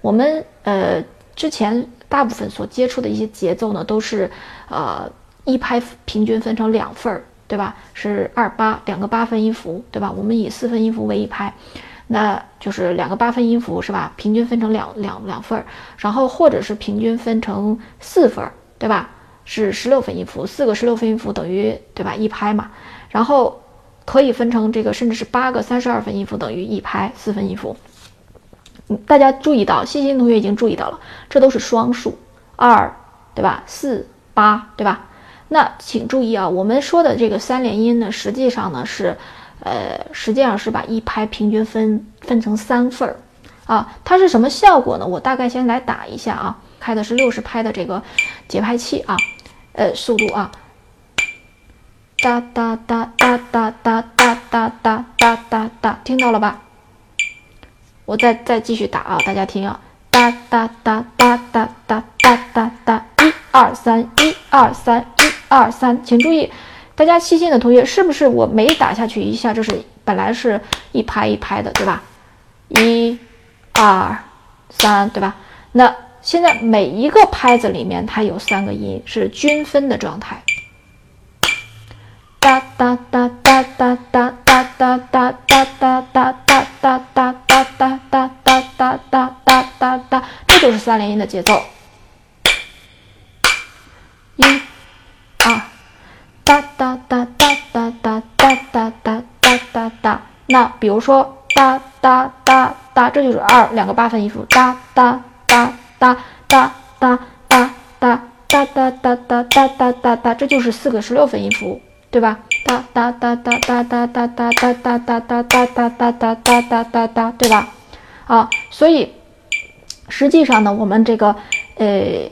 我们呃之前大部分所接触的一些节奏呢，都是呃一拍平均分成两份儿，对吧？是二八两个八分音符，对吧？我们以四分音符为一拍，那就是两个八分音符是吧？平均分成两两两份儿，然后或者是平均分成四份儿，对吧？是十六分音符，四个十六分音符等于对吧？一拍嘛，然后可以分成这个甚至是八个三十二分音符等于一拍四分音符。大家注意到，细心同学已经注意到了，这都是双数，二，对吧？四八，对吧？那请注意啊，我们说的这个三连音呢，实际上呢是，呃，实际上是把一拍平均分分成三份儿，啊，它是什么效果呢？我大概先来打一下啊，开的是六十拍的这个节拍器啊，呃，速度啊，哒哒哒哒哒哒哒哒哒哒哒哒，听到了吧？我再再继续打啊，大家听啊，哒哒哒哒哒哒哒哒哒，一二三，一二三，一二三，请注意，大家细心的同学，是不是我每打下去一下，就是本来是一拍一拍的，对吧？一、二、三，对吧？那现在每一个拍子里面，它有三个音是均分的状态，哒哒哒哒哒哒哒哒哒哒哒哒哒，这就是三连音的节奏。一、二，哒哒哒哒哒哒哒哒哒哒哒哒。那比如说哒哒哒哒，这就是二两个八分音符。哒哒哒哒哒哒哒哒哒哒哒哒哒哒哒，这就是四个十六分音符，对吧？哒哒哒哒哒哒哒哒哒哒哒哒哒哒哒哒哒哒哒，对吧？啊，所以实际上呢，我们这个呃，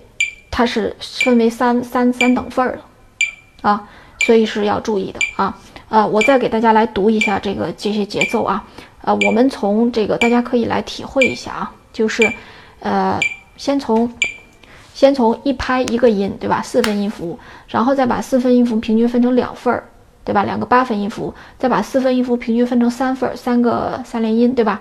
它是分为三三三等份儿的啊，所以是要注意的啊。呃，我再给大家来读一下这个这些节奏啊。呃，我们从这个大家可以来体会一下啊，就是呃，先从先从一拍一个音，对吧？四分音符，然后再把四分音符平均分成两份儿，对吧？两个八分音符，再把四分音符平均分成三份儿，三个三连音，对吧？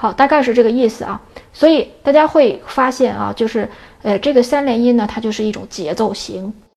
好，大概是这个意思啊。所以大家会发现啊，就是呃，这个三连音呢，它就是一种节奏型。